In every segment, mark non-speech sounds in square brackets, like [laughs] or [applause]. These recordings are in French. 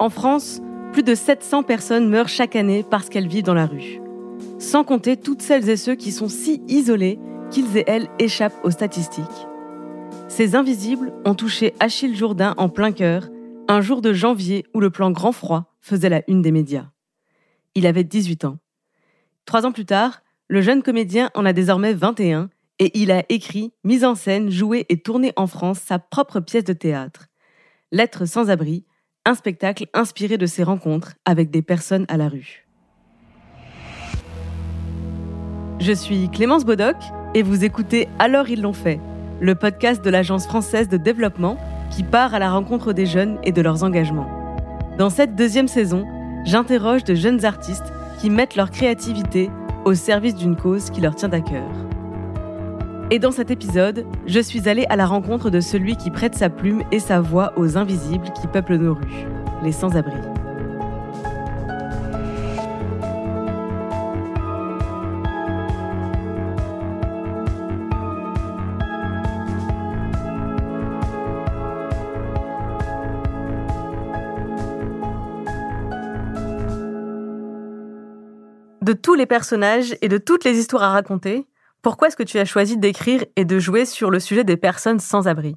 En France, plus de 700 personnes meurent chaque année parce qu'elles vivent dans la rue. Sans compter toutes celles et ceux qui sont si isolés qu'ils et elles échappent aux statistiques. Ces invisibles ont touché Achille Jourdain en plein cœur, un jour de janvier où le plan Grand Froid faisait la une des médias. Il avait 18 ans. Trois ans plus tard, le jeune comédien en a désormais 21 et il a écrit, mis en scène, joué et tourné en France sa propre pièce de théâtre. L'être sans abri, un spectacle inspiré de ses rencontres avec des personnes à la rue. Je suis Clémence Bodoc et vous écoutez Alors ils l'ont fait, le podcast de l'Agence française de développement qui part à la rencontre des jeunes et de leurs engagements. Dans cette deuxième saison, j'interroge de jeunes artistes qui mettent leur créativité au service d'une cause qui leur tient à cœur. Et dans cet épisode, je suis allée à la rencontre de celui qui prête sa plume et sa voix aux invisibles qui peuplent nos rues, les sans-abri. De tous les personnages et de toutes les histoires à raconter, pourquoi est-ce que tu as choisi d'écrire et de jouer sur le sujet des personnes sans abri?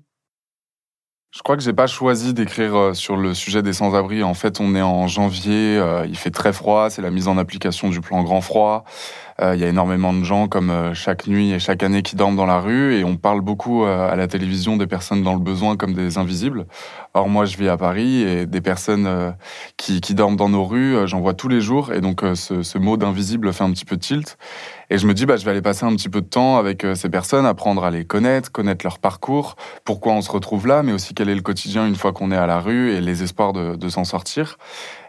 Je crois que j'ai pas choisi d'écrire euh, sur le sujet des sans-abri. En fait, on est en janvier, euh, il fait très froid, c'est la mise en application du plan grand froid. Euh, il y a énormément de gens, comme chaque nuit et chaque année, qui dorment dans la rue, et on parle beaucoup à la télévision des personnes dans le besoin comme des invisibles. Or, moi, je vis à Paris, et des personnes qui, dorment dans nos rues, j'en vois tous les jours, et donc ce, mot d'invisible fait un petit peu tilt. Et je me dis, bah, je vais aller passer un petit peu de temps avec ces personnes, apprendre à les connaître, connaître leur parcours, pourquoi on se retrouve là, mais aussi quel est le quotidien une fois qu'on est à la rue et les espoirs de s'en sortir.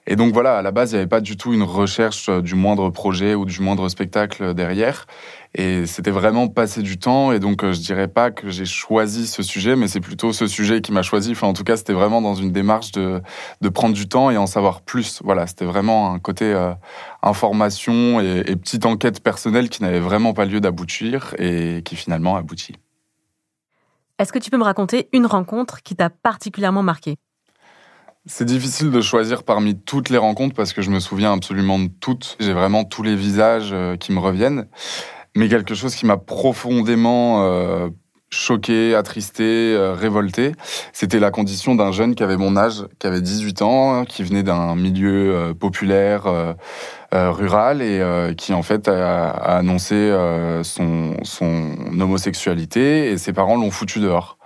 Et donc voilà, à la base, il n'y avait pas du tout une recherche du moindre projet ou du moindre spectacle derrière. Et c'était vraiment passer du temps. Et donc, je dirais pas que j'ai choisi ce sujet, mais c'est plutôt ce sujet qui m'a choisi. Enfin, en tout cas, c'était vraiment dans une démarche de, de prendre du temps et en savoir plus. Voilà, c'était vraiment un côté euh, information et, et petite enquête personnelle qui n'avait vraiment pas lieu d'aboutir et qui finalement aboutit. Est-ce que tu peux me raconter une rencontre qui t'a particulièrement marqué? C'est difficile de choisir parmi toutes les rencontres parce que je me souviens absolument de toutes. J'ai vraiment tous les visages euh, qui me reviennent. Mais quelque chose qui m'a profondément euh, choqué, attristé, euh, révolté, c'était la condition d'un jeune qui avait mon âge, qui avait 18 ans, qui venait d'un milieu populaire, rural et qui en fait a, annoncé son homosexualité et ses parents l'ont foutu dehors.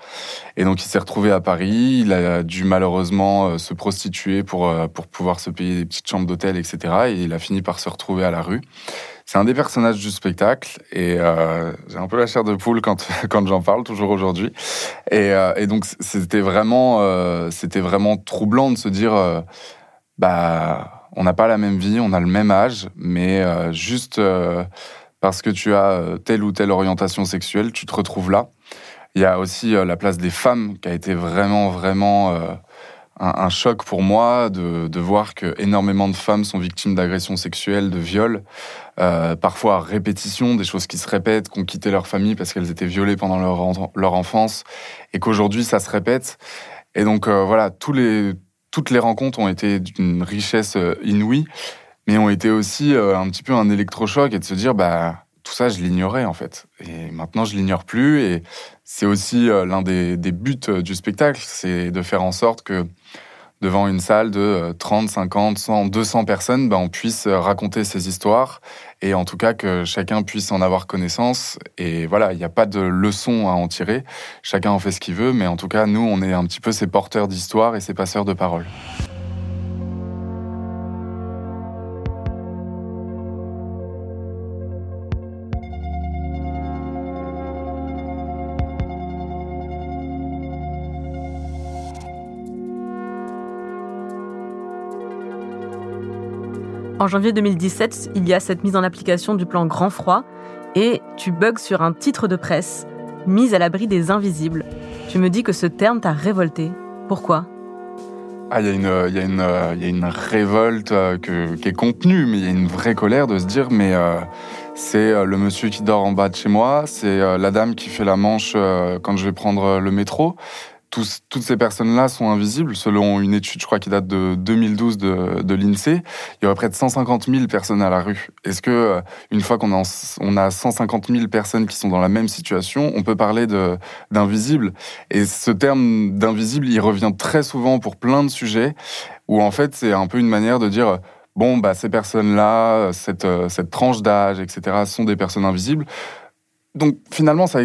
Et donc, il s'est retrouvé à Paris. Il a dû malheureusement euh, se prostituer pour, euh, pour pouvoir se payer des petites chambres d'hôtel, etc. Et il a fini par se retrouver à la rue. C'est un des personnages du spectacle et euh, j'ai un peu la chair de poule quand [laughs] quand j'en parle toujours aujourd'hui. Et, donc c'était vraiment vraiment troublant de se dire bah on n'a pas la même vie, on a le même âge, mais juste parce que tu as telle ou telle orientation sexuelle, tu te retrouves là. Il y a aussi euh, la place des femmes qui a été vraiment, vraiment euh, un, choc pour moi de, de, voir que énormément de femmes sont victimes d'agressions sexuelles, de viols, euh, parfois à répétition, des choses qui se répètent, qu'on quitté leur famille parce qu'elles étaient violées pendant leur, leur enfance, et qu'aujourd'hui ça se répète. Et donc voilà, tous les, toutes les rencontres ont été d'une richesse inouïe, mais ont été aussi un petit peu un électrochoc et de se dire bah tout ça, je l'ignorais en fait. Et maintenant, je l'ignore plus. Et c'est aussi euh, l'un des, buts euh, du spectacle, c'est de faire en sorte que devant une salle de 30, 50, 100, 200 personnes, ben, on puisse euh, raconter ces histoires et en tout cas que chacun puisse en avoir connaissance. Et voilà, il n'y a pas de leçon à en tirer. Chacun en fait ce qu'il veut, mais en tout cas, nous, on est un petit peu ces porteurs d'histoire et ces passeurs de paroles. En janvier 2017, il y a cette mise en application du plan Grand Froid et tu bugs sur un titre de presse, Mise à l'abri des invisibles. Tu me dis que ce terme t'a révolté. Pourquoi? Ah, il y, a une, révolte euh, qui est contenue, mais il y a une vraie colère de se dire, mais euh, c'est euh, le monsieur qui dort en bas de chez moi, c'est la dame qui fait la manche quand je vais prendre le métro. Toutes ces personnes-là sont invisibles. Selon une étude, je crois, qui date de 2012 de, l'INSEE, il y aurait près de 150 000 personnes à la rue. Est-ce que, euh, une fois qu'on a, on a 150 000 personnes qui sont dans la même situation, on peut parler d'invisible? Et ce terme d'invisible, il revient très souvent pour plein de sujets, où en fait, c'est un peu une manière de dire bon, bah, ces personnes-là, cette, euh, cette tranche d'âge, etc., sont des personnes invisibles. Donc finalement, ça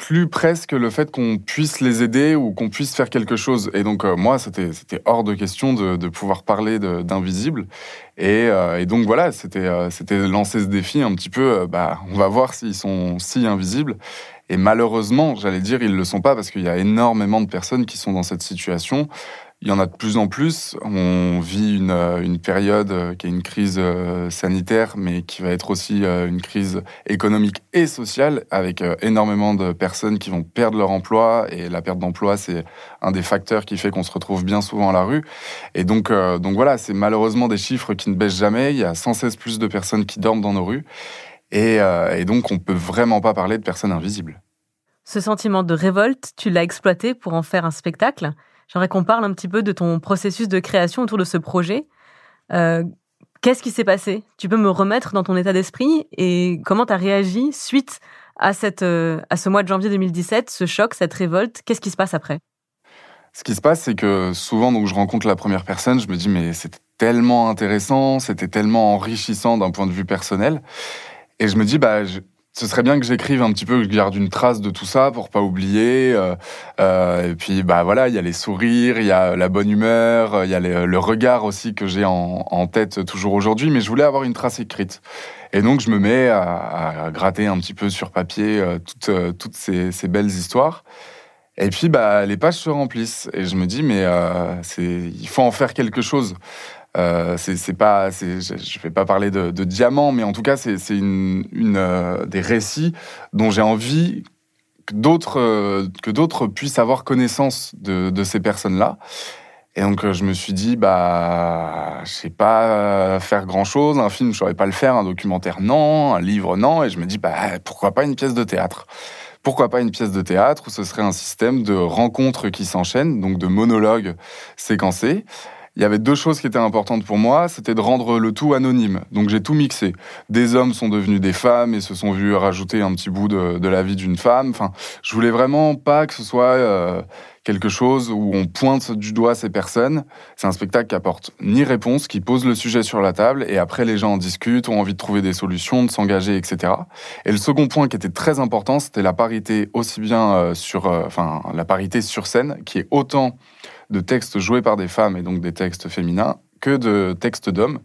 exclut presque le fait qu'on puisse les aider ou qu'on puisse faire quelque chose. Et donc euh, moi, c'était hors de question de, de pouvoir parler d'invisible. Et, euh, et, donc voilà, c'était c'était lancer ce défi un petit peu. bah, on va voir s'ils sont si invisibles. Et malheureusement, j'allais dire, ils le sont pas parce qu'il y a énormément de personnes qui sont dans cette situation. Il y en a de plus en plus. On vit une, euh, période euh, qui est une crise euh, sanitaire, mais qui va être aussi une crise économique et sociale, avec énormément de personnes qui vont perdre leur emploi. Et la perte d'emploi, c'est un des facteurs qui fait qu'on se retrouve bien souvent à la rue. Et donc, donc voilà, c'est malheureusement des chiffres qui ne baissent jamais. Il y a 116 plus de personnes qui dorment dans nos rues. Et, et donc, on peut vraiment pas parler de personnes invisibles. Ce sentiment de révolte, tu l'as exploité pour en faire un spectacle. J'aimerais qu'on parle un petit peu de ton processus de création autour de ce projet. Euh, qu'est-ce qui s'est passé? Tu peux me remettre dans ton état d'esprit et comment tu as réagi suite à, cette, euh, à ce mois de janvier 2017, ce choc, cette révolte? Qu'est-ce qui se passe après? Ce qui se passe, c'est que souvent, donc, je rencontre la première personne, je me dis, mais c'était tellement intéressant, c'était tellement enrichissant d'un point de vue personnel. Et je me dis, bah, ce serait bien que j'écrive un petit peu, que je garde une trace de tout ça pour pas oublier. Euh, euh, et puis bah voilà, il y a les sourires, il y a la bonne humeur, il y a le regard aussi que j'ai en, tête toujours aujourd'hui. Mais je voulais avoir une trace écrite. Et donc je me mets à, gratter un petit peu sur papier euh, toutes, euh, ces, ces, belles histoires. Et puis bah les pages se remplissent et je me dis mais euh, il faut en faire quelque chose. Euh, c'est pas, je ne vais pas parler de, de diamants, mais en tout cas, c'est une, euh, des récits dont j'ai envie que d'autres euh, puissent avoir connaissance de, ces personnes-là. Et donc je me suis dit bah je sais pas faire grand chose, un film je saurais pas le faire, un documentaire non, un livre non, et je me dis bah pourquoi pas une pièce de théâtre? Pourquoi pas une pièce de théâtre où ce serait un système de rencontres qui s'enchaînent, donc de monologues séquencés? Il y avait deux choses qui étaient importantes pour moi, c'était de rendre le tout anonyme. Donc j'ai tout mixé. Des hommes sont devenus des femmes et se sont vus rajouter un petit bout de, la vie d'une femme. Enfin, je voulais vraiment pas que ce soit euh, quelque chose où on pointe du doigt ces personnes. C'est un spectacle qui apporte ni réponse, qui pose le sujet sur la table et après les gens en discutent, ont envie de trouver des solutions, de s'engager, etc. Et le second point qui était très important, c'était la parité aussi bien euh, sur, euh, enfin la parité sur scène, qui est autant de textes joués par des femmes et donc des textes féminins que de textes d'hommes.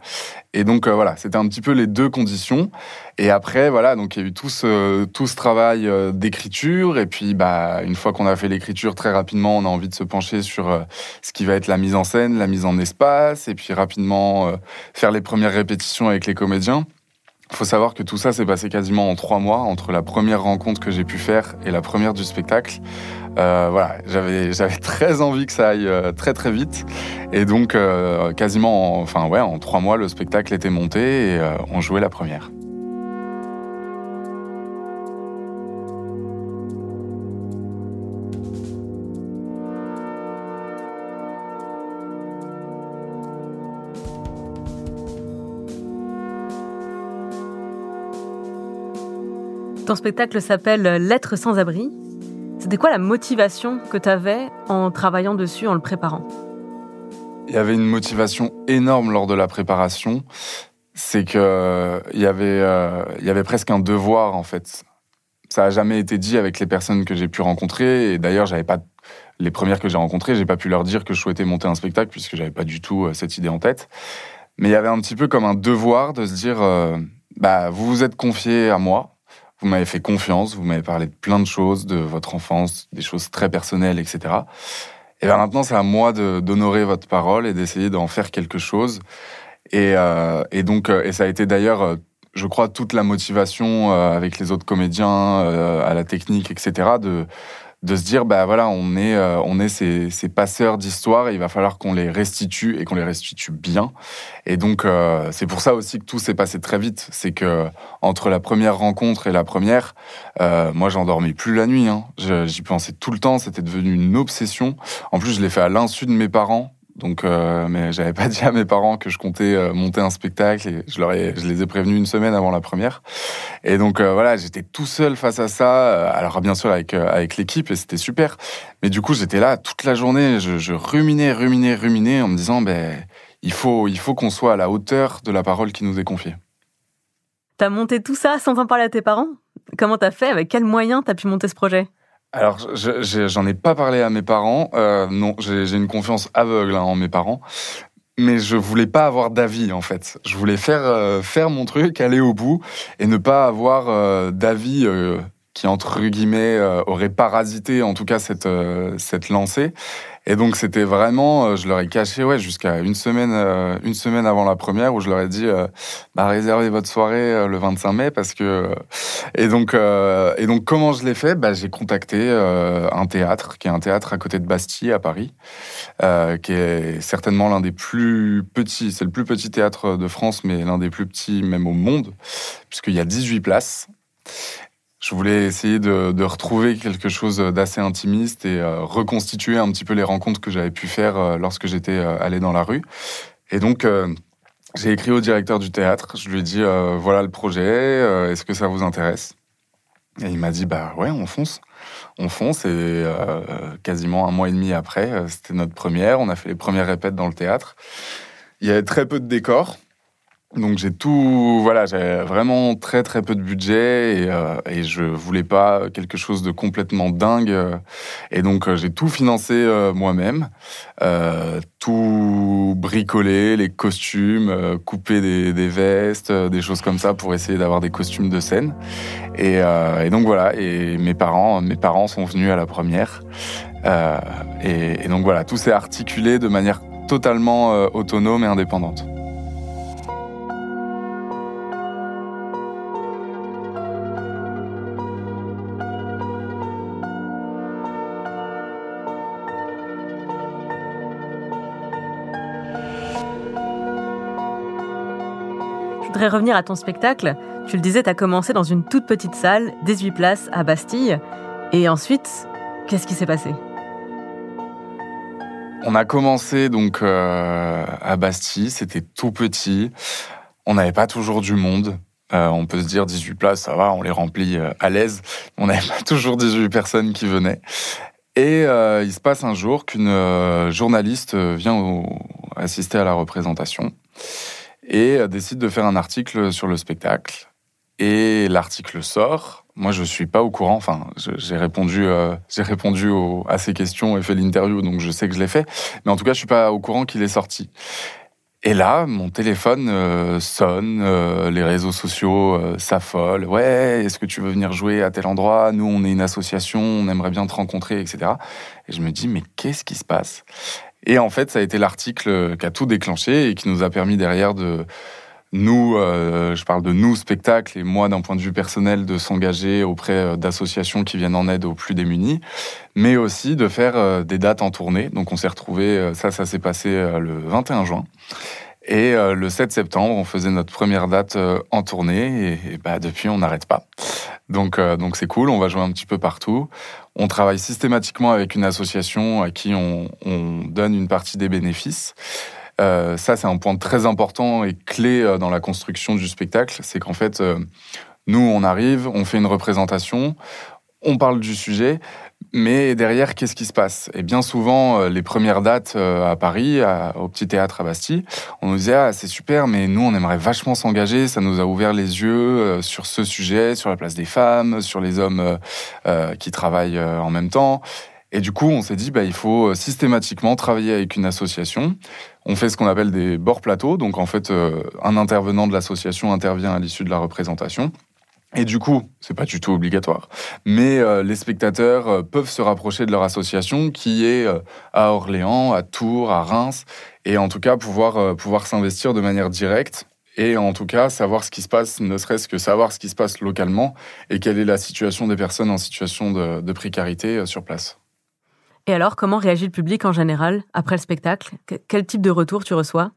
Et donc euh, voilà, c'était un petit peu les deux conditions. Et après voilà, donc il y a eu tout ce tout ce travail euh, d'écriture et puis bah une fois qu'on a fait l'écriture très rapidement, on a envie de se pencher sur euh, ce qui va être la mise en scène, la mise en espace et puis rapidement faire les premières répétitions avec les comédiens. Il faut savoir que tout ça s'est passé quasiment en trois mois entre la première rencontre que j'ai pu faire et la première du spectacle. Euh, voilà, j'avais j'avais [laughs] très envie que ça aille euh, très très vite et donc euh, quasiment, en, enfin ouais, en trois mois le spectacle était monté et on jouait la première. Ton spectacle s'appelle L'être sans abri. C'était quoi la motivation que tu avais en travaillant dessus, en le préparant? Il y avait une motivation énorme lors de la préparation. C'est que il y avait, euh, y avait presque un devoir en fait. Ça a jamais été dit avec les personnes que j'ai pu rencontrer. Et d'ailleurs, j'avais pas les premières que j'ai rencontrées, j'ai pas pu leur dire que je souhaitais monter un spectacle puisque j'avais pas du tout euh, cette idée en tête. Mais il y avait un petit peu comme un devoir de se dire, euh, bah vous vous êtes confié à moi, vous m'avez fait confiance, vous m'avez parlé de plein de choses, de votre enfance, des choses très personnelles, etc. Et bien maintenant, c'est à moi d'honorer votre parole et d'essayer d'en faire quelque chose. Et, euh, donc, euh, et ça a été d'ailleurs, euh, je crois, toute la motivation avec les autres comédiens, à la technique, etc., de se dire bah voilà on est euh, on est ces, ces passeurs d'histoire et il va falloir qu'on les restitue et qu'on les restitue bien. Et donc euh, c'est pour ça aussi que tout s'est passé très vite. C'est que entre la première rencontre et la première euh, moi j'endormais plus la nuit hein. j'y pensais tout le temps. C'était devenu une obsession. En plus je l'ai fait à l'insu de mes parents donc, euh, mais j'avais pas [laughs] dit à mes parents que je comptais euh, monter un spectacle et je leur je les ai prévenus une semaine avant la première. Et donc euh, voilà, j'étais tout seul face à ça. Euh, alors bien sûr avec avec l'équipe et c'était super. Mais du coup, j'étais là toute la journée. Je, je, ruminais, ruminais, ruminais en me disant, ben il faut il faut qu'on soit à la hauteur de la parole qui nous est confiée. T'as monté tout ça sans en parler à tes parents? Comment t'as fait? Avec quels moyens t'as pu monter ce projet? Alors, j'en ai pas parlé à mes parents. Euh, non, j'ai une confiance aveugle hein, en mes parents. Mais je voulais pas avoir d'avis en fait. Je voulais faire euh, faire mon truc, aller au bout et ne pas avoir euh, d'avis euh, qui entre guillemets aurait parasité en tout cas cette cette lancée. Et donc c'était vraiment, euh, je leur ai caché ouais jusqu'à une semaine, euh, une semaine avant la première où je leur ai dit, euh, bah réservez votre soirée le 25 mai parce que et donc et donc comment je l'ai fait? Bah j'ai contacté un théâtre qui est un théâtre à côté de Bastille à Paris, qui est certainement l'un des plus petits, c'est le plus petit théâtre de France, mais l'un des plus petits même au monde puisqu'il y a 18 places. Je voulais essayer de, retrouver quelque chose d'assez intimiste et euh, reconstituer un petit peu les rencontres que j'avais pu faire euh, lorsque j'étais euh, allé dans la rue. Et donc, j'ai écrit au directeur du théâtre. Je lui ai dit voilà le projet, est-ce que ça vous intéresse? Et il m'a dit bah ouais, on fonce. On fonce et quasiment un mois et demi après, c'était notre première. On a fait les premières répètes dans le théâtre. Il y avait très peu de décors. Donc j'ai tout, voilà, j'avais vraiment très très peu de budget et, euh, et je voulais pas quelque chose de complètement dingue. Et donc euh, j'ai tout financé euh, moi-même, euh, tout bricolé, les costumes, euh, couper des, des, vestes, des choses comme ça pour essayer d'avoir des costumes de scène. Et, et, donc voilà, et mes parents, mes parents sont venus à la première. Et, et, donc voilà, tout s'est articulé de manière totalement autonome et indépendante. Voudrais revenir à ton spectacle. Tu le disais, tu as commencé dans une toute petite salle, 18 places, à Bastille. Et ensuite, qu'est-ce qui s'est passé? On a commencé donc euh, à Bastille, c'était tout petit. On n'avait pas toujours du monde. Euh, on peut se dire 18 places, ça va, on les remplit euh, à l'aise. On n'avait [laughs] pas toujours 18 personnes qui venaient. Et il se passe un jour qu'une journaliste vient assister à la représentation et euh, décide de faire un article sur le spectacle. Et l'article sort. Moi, je suis pas au courant. Enfin, j'ai répondu, euh, répondu à ces questions et fait l'interview, donc je sais que je l'ai fait. Mais en tout cas, je suis pas au courant qu'il est sorti. Et là, mon téléphone euh, sonne, les réseaux sociaux s'affolent. Ouais, est-ce que tu veux venir jouer à tel endroit? Nous, on est une association, on aimerait bien te rencontrer, etc. Et je me dis, mais qu'est-ce qui se passe? Et en fait, ça a été l'article qui a tout déclenché et qui nous a permis derrière de nous, euh, je parle de nous spectacles et moi d'un point de vue personnel de s'engager auprès euh, d'associations qui viennent en aide aux plus démunis, mais aussi de faire euh, des dates en tournée. Donc on s'est retrouvé, ça, ça s'est passé le 21 juin. Et le 7 septembre, on faisait notre première date en tournée et, bah, depuis, on n'arrête pas. Donc, donc c'est cool. On va jouer un petit peu partout. On travaille systématiquement avec une association à qui on, donne une partie des bénéfices. Euh, ça, c'est un point très important et clé euh, dans la construction du spectacle. C'est qu'en fait, euh, nous, on arrive, on fait une représentation, on parle du sujet, mais derrière, qu'est-ce qui se passe? Et bien souvent, euh, les premières dates euh, à Paris, au Petit Théâtre à Bastille, on nous disait ah c'est super, mais nous on aimerait vachement s'engager. Ça nous a ouvert les yeux euh, sur ce sujet, sur la place des femmes, sur les hommes qui travaillent en même temps. Et du coup, on s'est dit, bah, il faut systématiquement travailler avec une association. On fait ce qu'on appelle des bords plateaux. Donc, en fait, un intervenant de l'association intervient à l'issue de la représentation. Et du coup, c'est pas du tout obligatoire, mais euh, les spectateurs euh, peuvent se rapprocher de leur association qui est euh, à Orléans, à Tours, à Reims, et en tout cas pouvoir pouvoir s'investir de manière directe et en tout cas savoir ce qui se passe, ne serait-ce que savoir ce qui se passe localement et quelle est la situation des personnes en situation de, précarité sur place. Et alors, comment réagit le public en général après le spectacle? Quel type de retour tu reçois?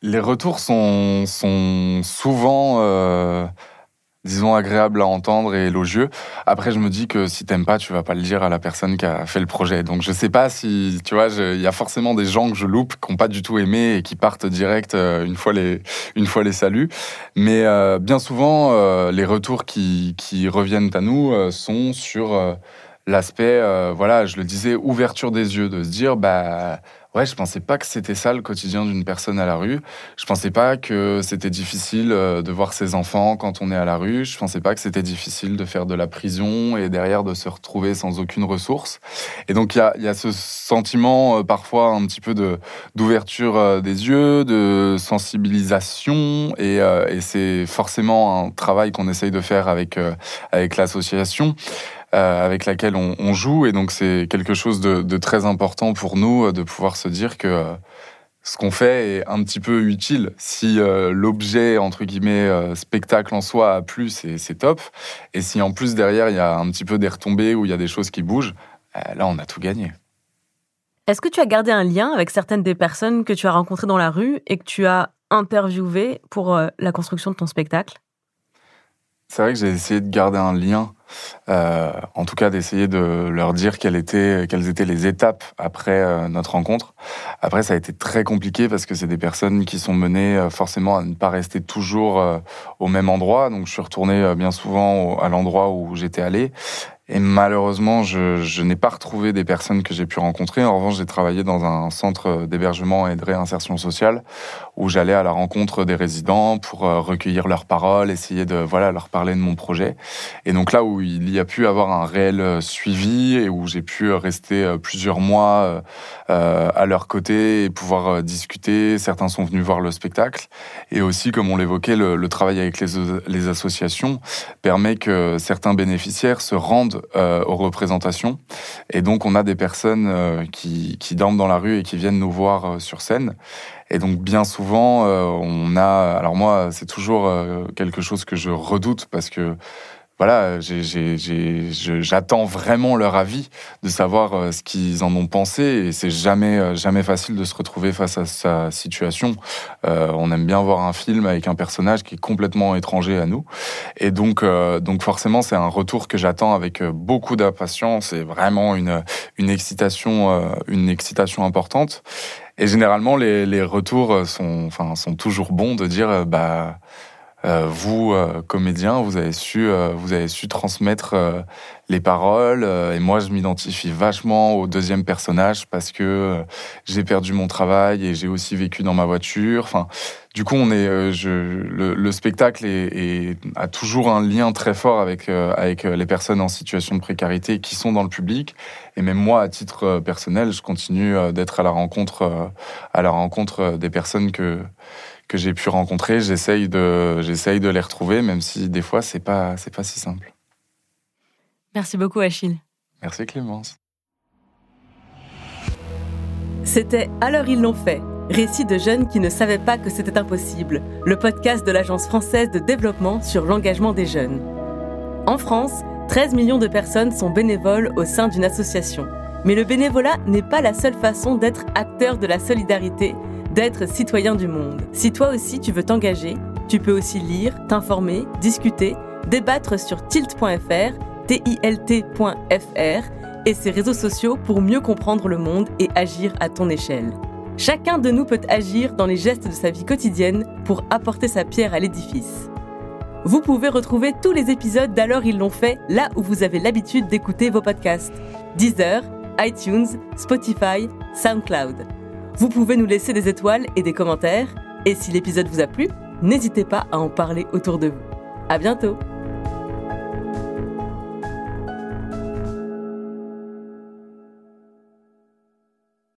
Les retours sont, sont souvent euh, disons, agréable à entendre et élogieux. Après, je me dis que si t'aimes pas, tu vas pas le dire à la personne qui a fait le projet. Donc, je sais pas si, tu vois, il y a forcément des gens que je loupe, qui ont pas du tout aimé et qui partent direct euh, une fois les, une fois les saluts. Mais euh, bien souvent, les retours qui, qui reviennent à nous sont sur l'aspect, voilà, je le disais, ouverture des yeux, de se dire, bah, ouais, je pensais pas que c'était ça le quotidien d'une personne à la rue. Je pensais pas que c'était difficile euh, de voir ses enfants quand on est à la rue. Je pensais pas que c'était difficile de faire de la prison et derrière de se retrouver sans aucune ressource. Et donc il y a, y a, ce sentiment euh, parfois un petit peu de d'ouverture euh, des yeux, de sensibilisation et, et c'est forcément un travail qu'on essaye de faire avec avec l'association. Euh, avec laquelle on, joue. Et donc c'est quelque chose de, de, très important pour nous euh, de pouvoir se dire que euh, ce qu'on fait est un petit peu utile. Si l'objet, entre guillemets, spectacle en soi a plu, c'est top. Et si en plus derrière, il y a un petit peu des retombées ou il y a des choses qui bougent, là, on a tout gagné. Est-ce que tu as gardé un lien avec certaines des personnes que tu as rencontrées dans la rue et que tu as interviewées pour la construction de ton spectacle? C'est vrai que j'ai essayé de garder un lien euh, en tout cas d'essayer de leur dire quelles étaient, quelles étaient les étapes après euh, notre rencontre. Après, ça a été très compliqué parce que c'est des personnes qui sont menées euh, forcément à ne pas rester toujours au même endroit. Donc, je suis retourné bien souvent à l'endroit où j'étais allé. Et malheureusement, je, je n'ai pas retrouvé des personnes que j'ai pu rencontrer. En revanche, j'ai travaillé dans un centre d'hébergement et de réinsertion sociale où j'allais à la rencontre des résidents pour recueillir leurs paroles, essayer de voilà leur parler de mon projet. Et donc là où il y a pu avoir un réel euh, suivi et où j'ai pu rester euh, plusieurs mois euh, à leur côté et pouvoir discuter. Certains sont venus voir le spectacle. Et aussi, comme on l'évoquait, le, travail avec les, associations permet que certains bénéficiaires se rendent aux représentations. Et donc, on a des personnes qui, qui dorment dans la rue et qui viennent nous voir sur scène. Et donc bien souvent, on a. Alors moi, c'est toujours quelque chose que je redoute parce que voilà, j'attends vraiment leur avis, de savoir euh, ce qu'ils en ont pensé. Et c'est jamais, euh, jamais facile de se retrouver face à sa situation. Euh, on aime bien voir un film avec un personnage qui est complètement étranger à nous. Et donc, donc forcément, c'est un retour que j'attends avec beaucoup d'impatience et vraiment une, une excitation, une excitation importante. Et généralement, les, les retours sont, enfin, sont toujours bons de dire, bah, euh, vous, euh, comédien, vous avez su, euh, vous avez su transmettre les paroles. et moi, je m'identifie vachement au deuxième personnage parce que j'ai perdu mon travail et j'ai aussi vécu dans ma voiture. Enfin, du coup, on est, je, le, le, spectacle est, est, a toujours un lien très fort avec avec les personnes en situation de précarité qui sont dans le public. Et même moi, à titre personnel, je continue d'être à la rencontre, à la rencontre des personnes que que j'ai pu rencontrer, j'essaye de, j'essaye de les retrouver, même si des fois c'est pas, c'est pas si simple. Merci beaucoup, Achille. Merci, Clémence. C'était Alors ils l'ont fait, récit de jeunes qui ne savaient pas que c'était impossible, le podcast de l'Agence française de développement sur l'engagement des jeunes. En France, 13 millions de personnes sont bénévoles au sein d'une association. Mais le bénévolat n'est pas la seule façon d'être acteur de la solidarité d'être citoyen du monde. Si toi aussi tu veux t'engager, tu peux aussi lire, t'informer, discuter, débattre sur tilt.fr, tilt.fr et ses réseaux sociaux pour mieux comprendre le monde et agir à ton échelle. Chacun de nous peut agir dans les gestes de sa vie quotidienne pour apporter sa pierre à l'édifice. Vous pouvez retrouver tous les épisodes d'Alors ils l'ont fait là où vous avez l'habitude d'écouter vos podcasts. Deezer, iTunes, Spotify, SoundCloud. Vous pouvez nous laisser des étoiles et des commentaires. Et si l'épisode vous a plu, n'hésitez pas à en parler autour de vous. À bientôt!